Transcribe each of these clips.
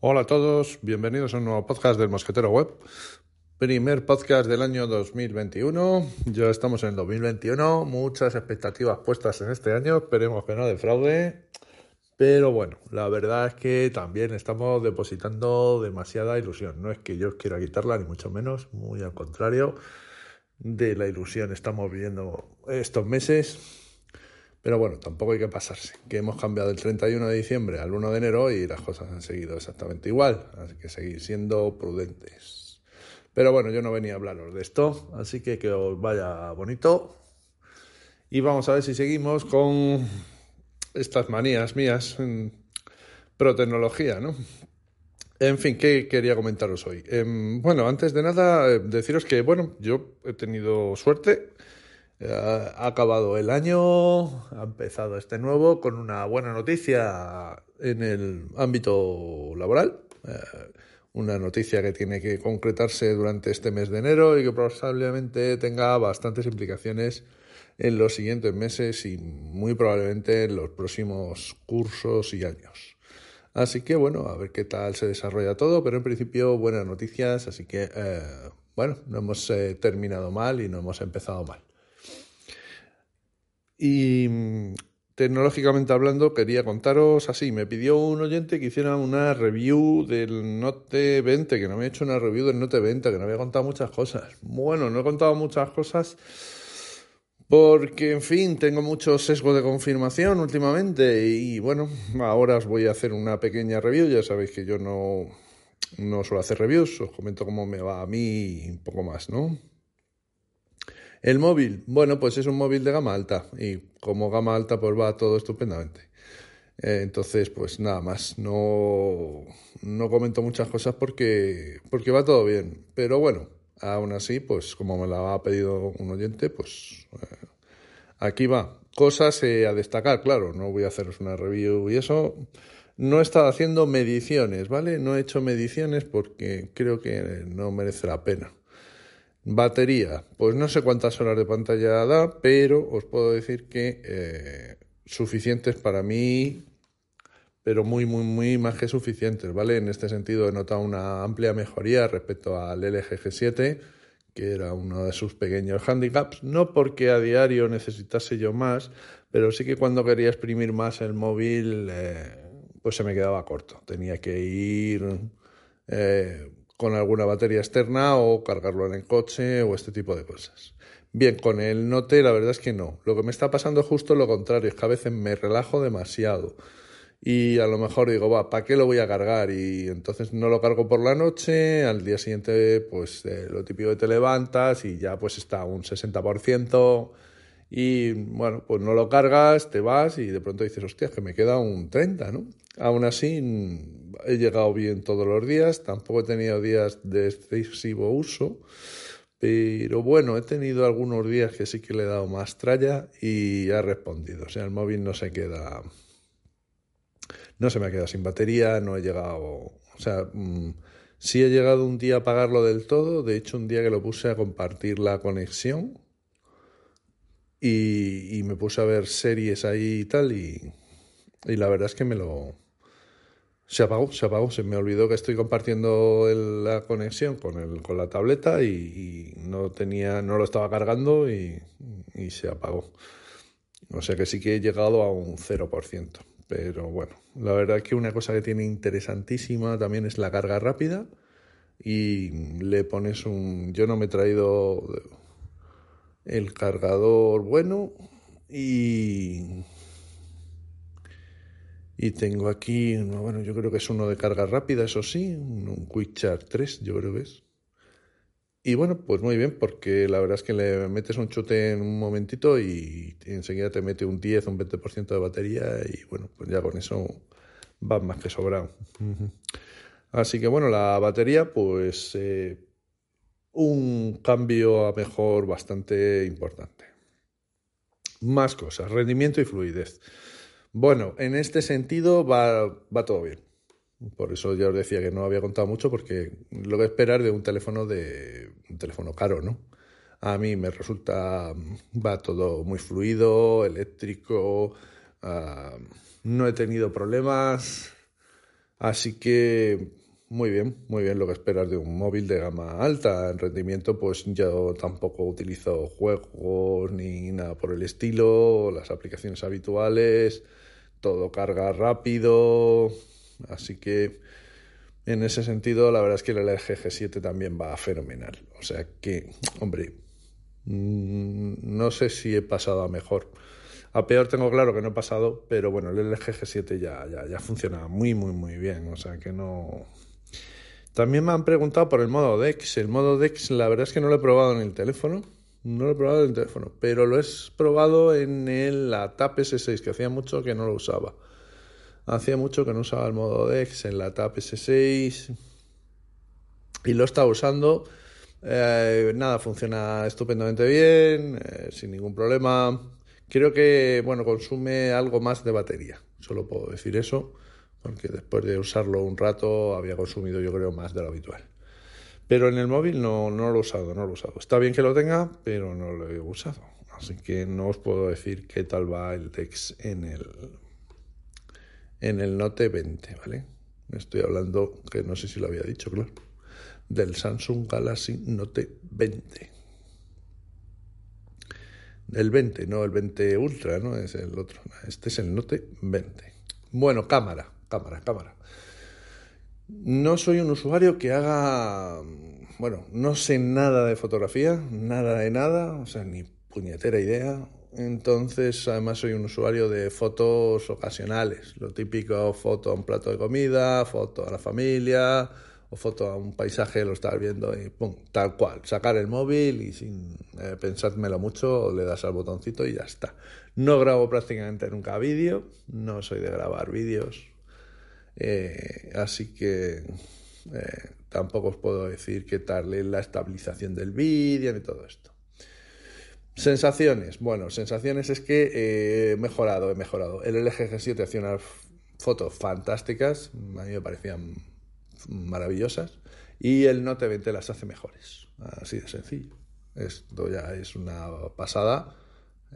Hola a todos, bienvenidos a un nuevo podcast del Mosquetero Web. Primer podcast del año 2021. Ya estamos en el 2021, muchas expectativas puestas en este año, esperemos que no defraude. Pero bueno, la verdad es que también estamos depositando demasiada ilusión. No es que yo quiera quitarla, ni mucho menos, muy al contrario de la ilusión estamos viviendo estos meses pero bueno, tampoco hay que pasarse, que hemos cambiado el 31 de diciembre al 1 de enero y las cosas han seguido exactamente igual, así que seguir siendo prudentes. Pero bueno, yo no venía a hablaros de esto, así que que os vaya bonito. Y vamos a ver si seguimos con estas manías mías en pro-tecnología, ¿no? En fin, ¿qué quería comentaros hoy? Em, bueno, antes de nada, eh, deciros que, bueno, yo he tenido suerte ha acabado el año, ha empezado este nuevo con una buena noticia en el ámbito laboral. Eh, una noticia que tiene que concretarse durante este mes de enero y que probablemente tenga bastantes implicaciones en los siguientes meses y muy probablemente en los próximos cursos y años. Así que bueno, a ver qué tal se desarrolla todo, pero en principio buenas noticias, así que eh, bueno, no hemos eh, terminado mal y no hemos empezado mal. Y mm, tecnológicamente hablando, quería contaros así, me pidió un oyente que hiciera una review del Note 20, que no me ha hecho una review del Note 20, que no había contado muchas cosas. Bueno, no he contado muchas cosas porque, en fin, tengo muchos sesgos de confirmación últimamente y bueno, ahora os voy a hacer una pequeña review, ya sabéis que yo no, no suelo hacer reviews, os comento cómo me va a mí un poco más, ¿no? El móvil, bueno, pues es un móvil de gama alta y como gama alta pues va todo estupendamente. Eh, entonces, pues nada más, no, no comento muchas cosas porque, porque va todo bien. Pero bueno, aún así, pues como me la ha pedido un oyente, pues eh, aquí va. Cosas eh, a destacar, claro, no voy a haceros una review y eso. No he estado haciendo mediciones, ¿vale? No he hecho mediciones porque creo que no merece la pena. Batería, pues no sé cuántas horas de pantalla da, pero os puedo decir que eh, suficientes para mí, pero muy, muy, muy más que suficientes, ¿vale? En este sentido he notado una amplia mejoría respecto al LG G7, que era uno de sus pequeños handicaps, no porque a diario necesitase yo más, pero sí que cuando quería exprimir más el móvil, eh, pues se me quedaba corto. Tenía que ir eh, con alguna batería externa o cargarlo en el coche o este tipo de cosas. Bien, con el Note la verdad es que no. Lo que me está pasando es justo lo contrario, es que a veces me relajo demasiado y a lo mejor digo, va, ¿para qué lo voy a cargar? Y entonces no lo cargo por la noche, al día siguiente pues eh, lo típico que te levantas y ya pues está un 60% y bueno, pues no lo cargas, te vas y de pronto dices, hostia, que me queda un 30, ¿no? Aún así, he llegado bien todos los días, tampoco he tenido días de excesivo uso, pero bueno, he tenido algunos días que sí que le he dado más tralla y ha respondido. O sea, el móvil no se queda. No se me ha quedado sin batería, no he llegado. O sea, mm, sí he llegado un día a apagarlo del todo. De hecho, un día que lo puse a compartir la conexión y, y me puse a ver series ahí y tal. Y, y la verdad es que me lo, se apagó, se apagó, se me olvidó que estoy compartiendo la conexión con, el, con la tableta y, no tenía, no lo estaba cargando y, se apagó. O sea que sí que he llegado a un 0%. Pero bueno, la verdad que una cosa que tiene interesantísima también es la carga rápida y le pones un... Yo no me he traído el cargador bueno y y tengo aquí, bueno, yo creo que es uno de carga rápida, eso sí, un, Quick Charge 3, yo creo que es. Y bueno, pues muy bien, porque la verdad es que le metes un chute en un momentito y enseguida te mete un 10, un 20% de batería y bueno, pues ya con eso va más que sobrado. Así que bueno, la batería, pues eh, un cambio a mejor bastante importante. Más cosas, rendimiento y fluidez. Bueno, en este sentido va, todo bien. Por eso ya os decía que no había contado mucho porque lo que esperar de un teléfono de un teléfono caro, ¿no? A mí me resulta va todo muy fluido, eléctrico, ah, no he tenido problemas. Así que muy bien, muy bien lo que esperas de un móvil de gama alta. En rendimiento, pues yo tampoco utilizo juegos ni nada por el estilo, las aplicaciones habituales, todo carga rápido. Así que en ese sentido, la verdad es que el LG G7 también va fenomenal. O sea que, hombre, mm, no sé si he pasado a mejor. A peor tengo claro que no he pasado, pero bueno, el LG G7 ya, ya, ya funciona muy, muy, muy bien. O sea que no. También me han preguntado por el modo DeX. El modo DeX, la verdad es que no lo he probado en el teléfono. No lo he probado en el teléfono, pero lo he probado en el, la TAP S6, que hacía mucho que no lo usaba. Hacía mucho que no usaba el modo DeX en la TAP S6 y lo estaba usando. Eh, nada, funciona estupendamente bien, eh, sin ningún problema. Creo que, bueno, consume algo más de batería, solo puedo decir eso, porque después de usarlo un rato había consumido yo creo más de lo habitual. Pero en el móvil no, no lo he usado, no lo he usado. Está bien que lo tenga, pero no lo he usado. Así que no os puedo decir qué tal va el Dex en el, en el Note 20, ¿vale? Estoy hablando, que no sé si lo había dicho, claro, del Samsung Galaxy Note 20 el 20, no el 20 Ultra, ¿no? Es el otro. Este es el Note 20. Bueno, cámara, cámara, cámara. No soy un usuario que haga. Bueno, no sé nada de fotografía, nada de nada, o sea, ni puñetera idea. Entonces, además, soy un usuario de fotos ocasionales. Lo típico: foto a un plato de comida, foto a la familia, o foto a un paisaje, lo estás viendo y pum, tal cual, sacar el móvil y sin eh, pensármelo mucho, le das al botoncito y ya está. No grabo prácticamente nunca vídeo, no soy de grabar vídeos, eh, así que eh, tampoco os puedo decir qué tal la estabilización del vídeo ni todo esto. Sensaciones, bueno, sensaciones es que he mejorado, he mejorado. El LG G7 hacía unas fotos fantásticas, a mí me parecían maravillosas y el Note 20 las hace mejores. Así de sencillo. Esto ya es una pasada.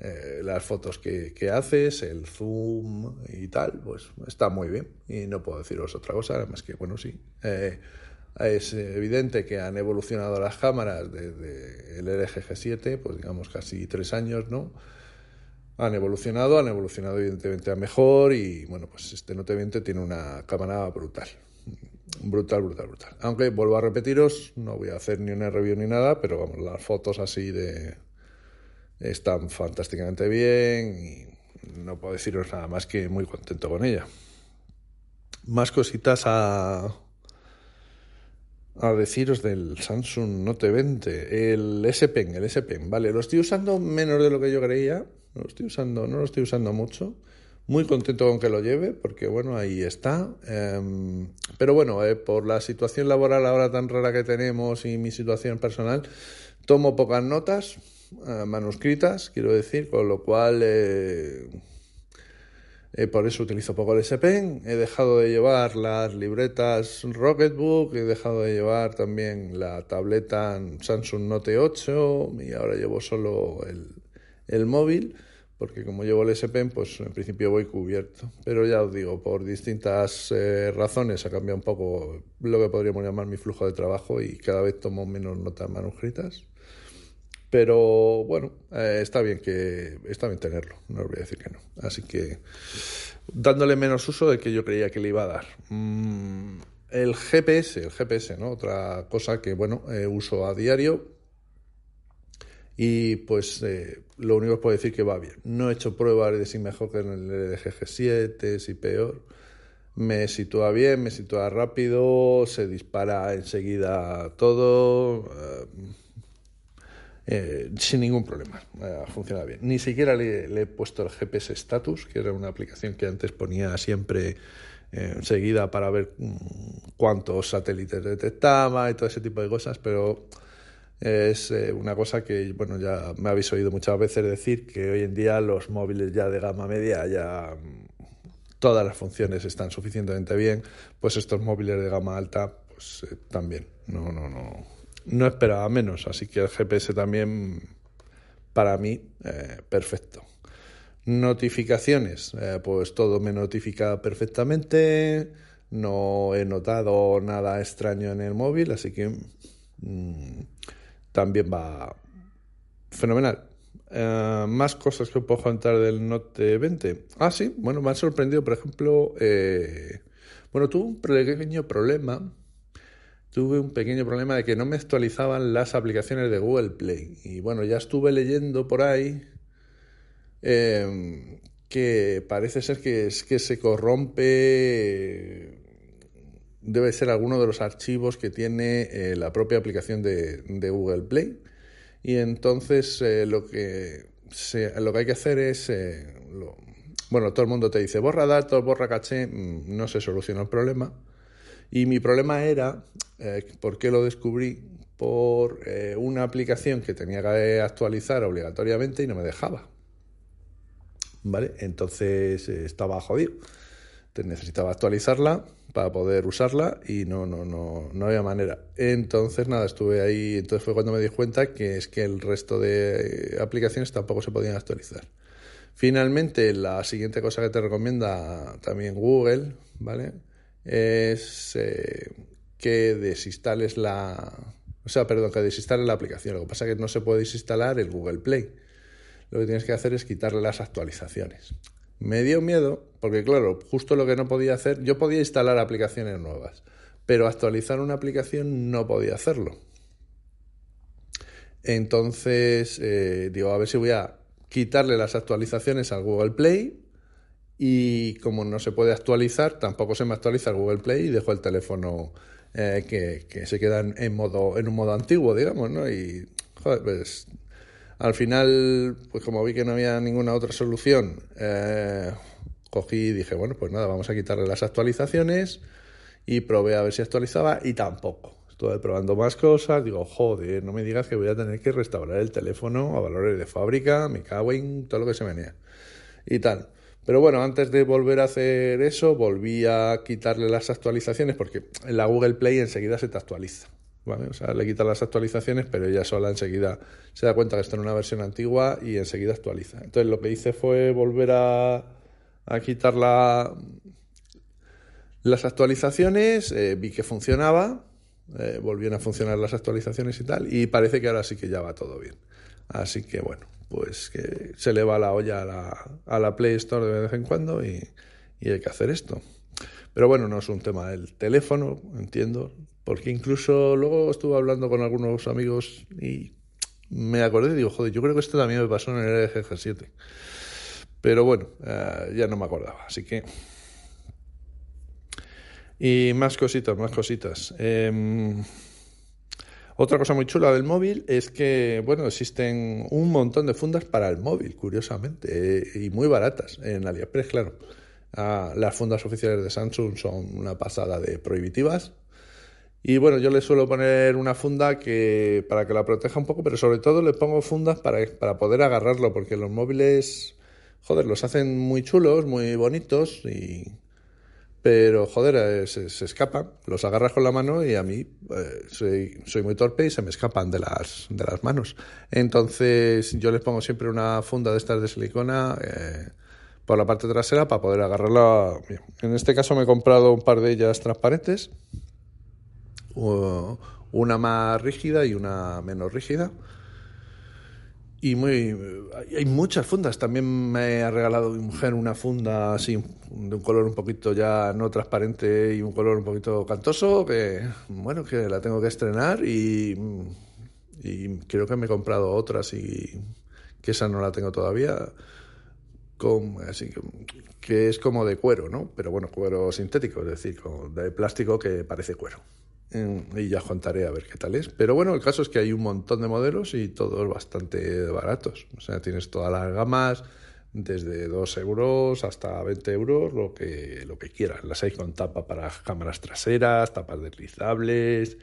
Eh, las fotos que, haces, el zoom y tal, pues está muy bien. Y no puedo deciros otra cosa, además que, bueno, sí. Eh, es evidente que han evolucionado las cámaras desde el LG G7, pues digamos casi tres años, ¿no? Han evolucionado, han evolucionado evidentemente a mejor y bueno, pues este Note 20 tiene una cámara brutal brutal, brutal, brutal. Aunque vuelvo a repetiros, no voy a hacer ni una review ni nada, pero vamos, las fotos así de están fantásticamente bien y no puedo deciros nada más que muy contento con ella. Más cositas a a deciros del Samsung Note 20, el S Pen, el S Pen, vale, lo estoy usando menos de lo que yo creía, lo estoy usando, no lo estoy usando mucho. Muy contento con que lo lleve, porque bueno, ahí está. Em, pero bueno, eh, por la situación laboral ahora tan rara que tenemos y mi situación personal, tomo pocas notas eh, manuscritas, quiero decir, con lo cual eh, por eso utilizo poco el S-Pen. He dejado de llevar las libretas Rocketbook, he dejado de llevar también la tableta Samsung Note 8 y ahora llevo solo el, el móvil porque como llevo el S Pen, pues en principio voy cubierto. Pero ya os digo, por distintas eh, razones ha cambiado un poco lo que podríamos llamar mi flujo de trabajo y cada vez tomo menos notas manuscritas. Pero bueno, eh, está bien que está bien tenerlo, no os voy a decir que no. Así que dándole menos uso del que yo creía que le iba a dar. Mm, el GPS, el GPS, ¿no? Otra cosa que bueno, eh, uso a diario y pues eh, lo único que puedo decir que va bien. No he hecho pruebas de si mejor que en el LG G7, si peor. Me sitúa bien, me sitúa rápido, se dispara enseguida todo, eh, eh, sin ningún problema, funciona bien. Ni siquiera le, he puesto el GPS Status, que era una aplicación que antes ponía siempre enseguida para ver mm, cuántos satélites detectaba y todo ese tipo de cosas, pero es eh, una cosa que, bueno, ya me habéis oído muchas veces decir que hoy en día los móviles ya de gama media ya mm, todas las funciones están suficientemente bien, pues estos móviles de gama alta, pues eh, también. No, no, no. No esperaba menos, así que el GPS también, para mí, eh, perfecto. Notificaciones, pues todo me notifica perfectamente no he notado nada extraño en el móvil, así que mm, también va fenomenal. Eh, más cosas que puedo contar del Note 20. Ah, sí, bueno, me ha sorprendido, por ejemplo, eh, bueno, tuve un pequeño problema. Tuve un pequeño problema de que no me actualizaban las aplicaciones de Google Play. Y bueno, ya estuve leyendo por ahí eh, que parece ser que es que se corrompe. Debe ser alguno de los archivos que tiene la propia aplicación de Google Play y entonces eh, lo, que lo que hay que hacer es, eh, bueno, todo el mundo te dice, borra datos, borra caché, mm, no se soluciona el problema. Y mi problema era, eh, ¿por qué lo descubrí? Por una aplicación que tenía que actualizar obligatoriamente y no me dejaba. ¿Vale? Entonces estaba jodido. necesitaba actualizarla para poder usarla y no, no, no, no había manera. Entonces, nada, estuve ahí, entonces fue cuando me di cuenta que es que el resto de aplicaciones tampoco se podían actualizar. Finalmente, la siguiente cosa que te recomienda también Google, ¿vale? Es eh, que desinstales la... O sea, perdón, que desinstales la aplicación. Lo que pasa es que no se puede desinstalar el Google Play. Lo que tienes que hacer es quitarle las actualizaciones. Me dio miedo, porque claro, justo lo que no podía hacer, yo podía instalar aplicaciones nuevas, pero actualizar una aplicación no podía hacerlo. Entonces, eh, digo, a ver si voy a quitarle las actualizaciones al Google Play y como no se puede actualizar, tampoco se me actualiza el Google Play y dejo el teléfono eh, que, se queda en, modo, en un modo antiguo, digamos, ¿no? Y, joder, pues al final, pues como vi que no había ninguna otra solución, eh, cogí y dije, bueno, pues nada, vamos a quitarle las actualizaciones y probé a ver si actualizaba y tampoco. Estuve probando más cosas, digo, joder, no me digas que voy a tener que restaurar el teléfono a valores de fábrica, me cago en todo lo que se venía y tal. Pero bueno, antes de volver a hacer eso, volví a quitarle las actualizaciones porque en la Google Play enseguida se te actualiza. O sea, le quita las actualizaciones, pero ella sola enseguida se da cuenta que está en una versión antigua y enseguida actualiza. Entonces lo que hice fue volver a, a quitar las actualizaciones, eh, vi que funcionaba, eh, volvieron a funcionar las actualizaciones y tal, y parece que ahora sí que ya va todo bien. Así que bueno, pues que se le va la olla a la, a la Play Store de vez en cuando y, y hay que hacer esto. Pero bueno, no es un tema del teléfono, entiendo, porque incluso luego estuve hablando con algunos amigos y me acordé y digo, joder, yo creo que esto también me pasó en el LG G7. Pero bueno, eh, ya no me acordaba, así que... Y más cositas, más cositas. Em, otra cosa muy chula del móvil es que, bueno, existen un montón de fundas para el móvil, curiosamente, y muy baratas. En AliExpress, claro. Ah, las fundas oficiales de Samsung son una pasada de prohibitivas. Y bueno, yo le suelo poner una funda que para que la proteja un poco, pero sobre todo le pongo fundas para, para poder agarrarlo, porque los móviles, joder, los hacen muy chulos, muy bonitos, y... pero joder, eh, se, escapan, los agarras con la mano y a mí eh, soy, soy muy torpe y se me escapan de las, de las manos. Entonces yo les pongo siempre una funda de estas de silicona. Eh, por la parte trasera para poder agarrarla bien. En este caso me he comprado un par de ellas transparentes una más rígida y una menos rígida. Y muy, hay muchas fundas. También me ha regalado mi mujer una funda así, de un color un poquito ya no transparente y un color un poquito cantoso, que bueno, que la tengo que estrenar y, creo que me he comprado otras y que esa no la tengo todavía. Con, así que, que es como de cuero, ¿no? Pero bueno, cuero sintético, es decir, de plástico que parece cuero y ya contaré a ver qué tal es. Pero bueno, el caso es que hay un montón de modelos y todos bastante baratos. O sea, tienes todas las gamas, desde 2 euros hasta 20 euros, lo que, lo que quieras. Las hay con tapa para cámaras traseras, tapas deslizables,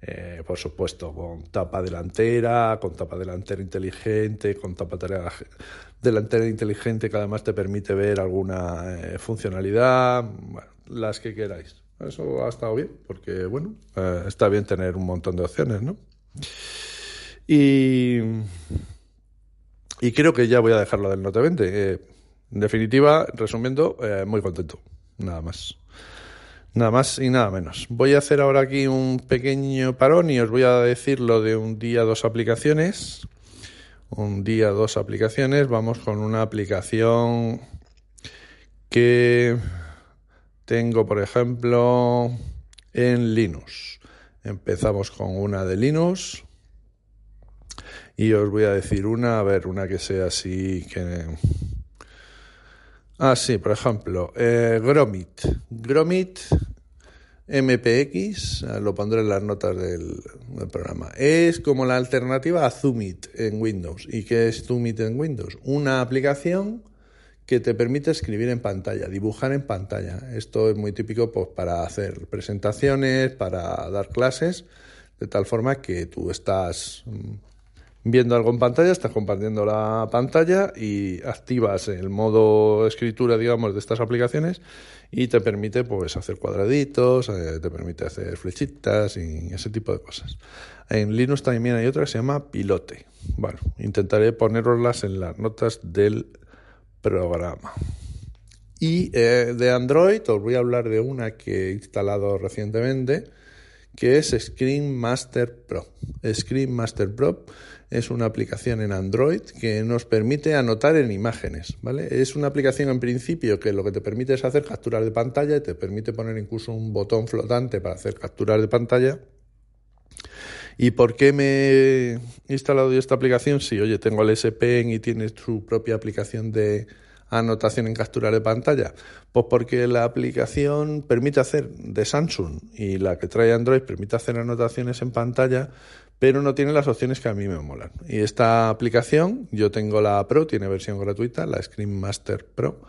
eh, por supuesto con tapa delantera, con tapa delantera inteligente, con tapa delantera inteligente que además te permite ver alguna eh, funcionalidad, las que queráis. Eso ha estado bien, porque bueno, eh, está bien tener un montón de opciones, ¿no? Y, y creo que ya voy a dejarlo del Note 20. Eh, en definitiva, resumiendo, eh, muy contento, nada más. Nada más y nada menos. Voy a hacer ahora aquí un pequeño parón y os voy a decir lo de un día, dos aplicaciones. Un día, dos aplicaciones. Vamos con una aplicación que tengo, por ejemplo, en Linux. Empezamos con una de Linux. Y os voy a decir una, a ver, una que sea así que... Ah, sí, por ejemplo, eh, Gromit. Gromit MPX, eh, lo pondré en las notas del, programa. Es como la alternativa a Zoomit en Windows. ¿Y qué es Zoomit en Windows? Una aplicación que te permite escribir en pantalla, dibujar en pantalla. Esto es muy típico pues, para hacer presentaciones, para dar clases, de tal forma que tú estás mm, viendo algo en pantalla, estás compartiendo la pantalla y activas el modo escritura, digamos, de estas aplicaciones y te permite pues hacer cuadraditos, eh, te permite hacer flechitas y ese tipo de cosas. En Linux también hay otra que se llama Pilote. Bueno, intentaré poneroslas en las notas del programa. Y eh, de Android os voy a hablar de una que he instalado recientemente, que es Screen Master Pro. Screen Master Pro es una aplicación en Android que nos permite anotar en imágenes, ¿vale? Es una aplicación en principio que lo que te permite es hacer capturas de pantalla y te permite poner incluso un botón flotante para hacer capturas de pantalla. ¿Y por qué me he instalado yo esta aplicación? Si, oye, tengo el S y tiene su propia aplicación de anotación en captura de pantalla? Pues porque la aplicación permite hacer de Samsung y la que trae Android permite hacer anotaciones en pantalla pero no tiene las opciones que a mí me molan. Y esta aplicación, yo tengo la Pro, tiene versión gratuita, la Screen Master Pro,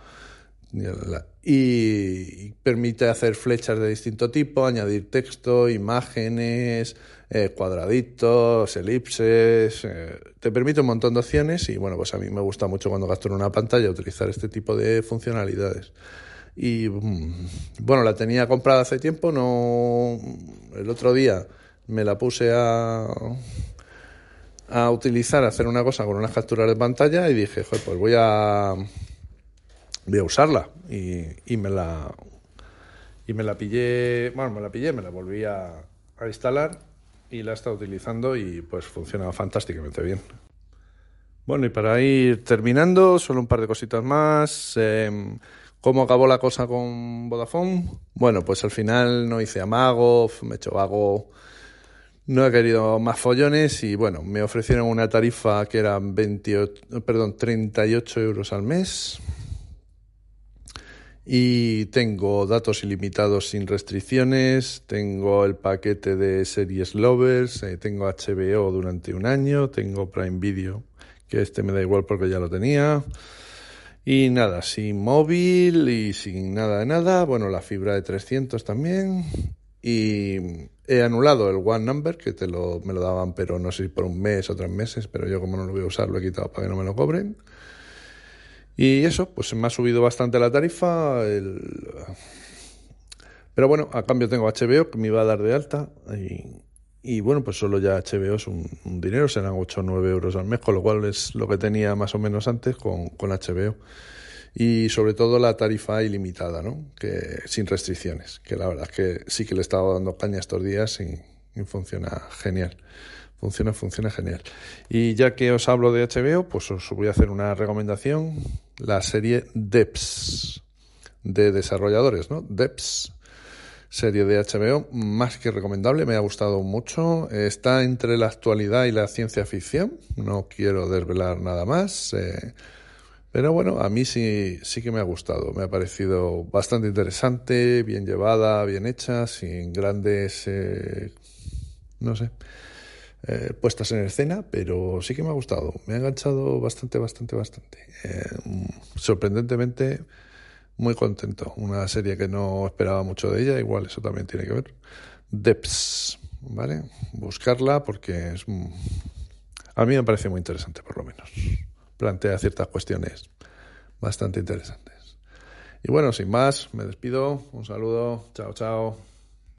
y permite hacer flechas de distinto tipo, añadir texto, imágenes, eh, cuadraditos, elipses, eh, te permite un montón de opciones y bueno, pues a mí me gusta mucho cuando capturo una pantalla utilizar este tipo de funcionalidades. Y mm, bueno, la tenía comprada hace tiempo, no el otro día me la puse a, a utilizar, a hacer una cosa con unas capturas de pantalla y dije, pues voy a, voy a usarla. Y, y, me la y me la pillé, bueno, me la pillé, me la volví a, instalar y la he estado utilizando y pues funciona fantásticamente bien. Bueno, y para ir terminando, solo un par de cositas más. Em, ¿Cómo acabó la cosa con Vodafone? Bueno, pues al final no hice amago, me he hecho vago no he querido más follones y bueno, me ofrecieron una tarifa que era 28, perdón, 38 euros al mes. Y tengo datos ilimitados sin restricciones, tengo el paquete de series lovers, eh, tengo HBO durante un año, tengo Prime Video, que este me da igual porque ya lo tenía. Y nada, sin móvil y sin nada de nada. Bueno, la fibra de 300 también. Y he anulado el One Number, que te lo, me lo daban, pero no sé si por un mes o tres meses, pero yo como no lo voy a usar lo he quitado para que no me lo cobren. Y eso, pues me ha subido bastante la tarifa. Pero bueno, a cambio tengo HBO que me iba a dar de alta. Y, bueno, pues solo ya HBO es un, dinero, serán 8 o 9 euros al mes, con lo cual es lo que tenía más o menos antes con, con HBO y sobre todo la tarifa ilimitada, ¿no? que sin restricciones, que la verdad es que sí que le he estado dando caña estos días y, funciona genial. Funciona, funciona genial. Y ya que os hablo de HBO, pues os voy a hacer una recomendación, la serie Deps de desarrolladores, ¿no? Deps serie de HBO, más que recomendable, me ha gustado mucho. Está entre la actualidad y la ciencia ficción, no quiero desvelar nada más. Eh, pero bueno, a mí sí, sí que me ha gustado, me ha parecido bastante interesante, bien llevada, bien hecha, sin grandes, eh, no sé, eh, puestas en escena, pero sí que me ha gustado, me ha enganchado bastante, bastante, bastante. Eh, sorprendentemente, muy contento. Una serie que no esperaba mucho de ella, igual eso también tiene que ver. Deps, ¿vale? Buscarla porque es... A mí me parece muy interesante, por lo menos plantea ciertas cuestiones bastante interesantes. Y bueno, sin más, me despido. Un saludo. Chao, chao.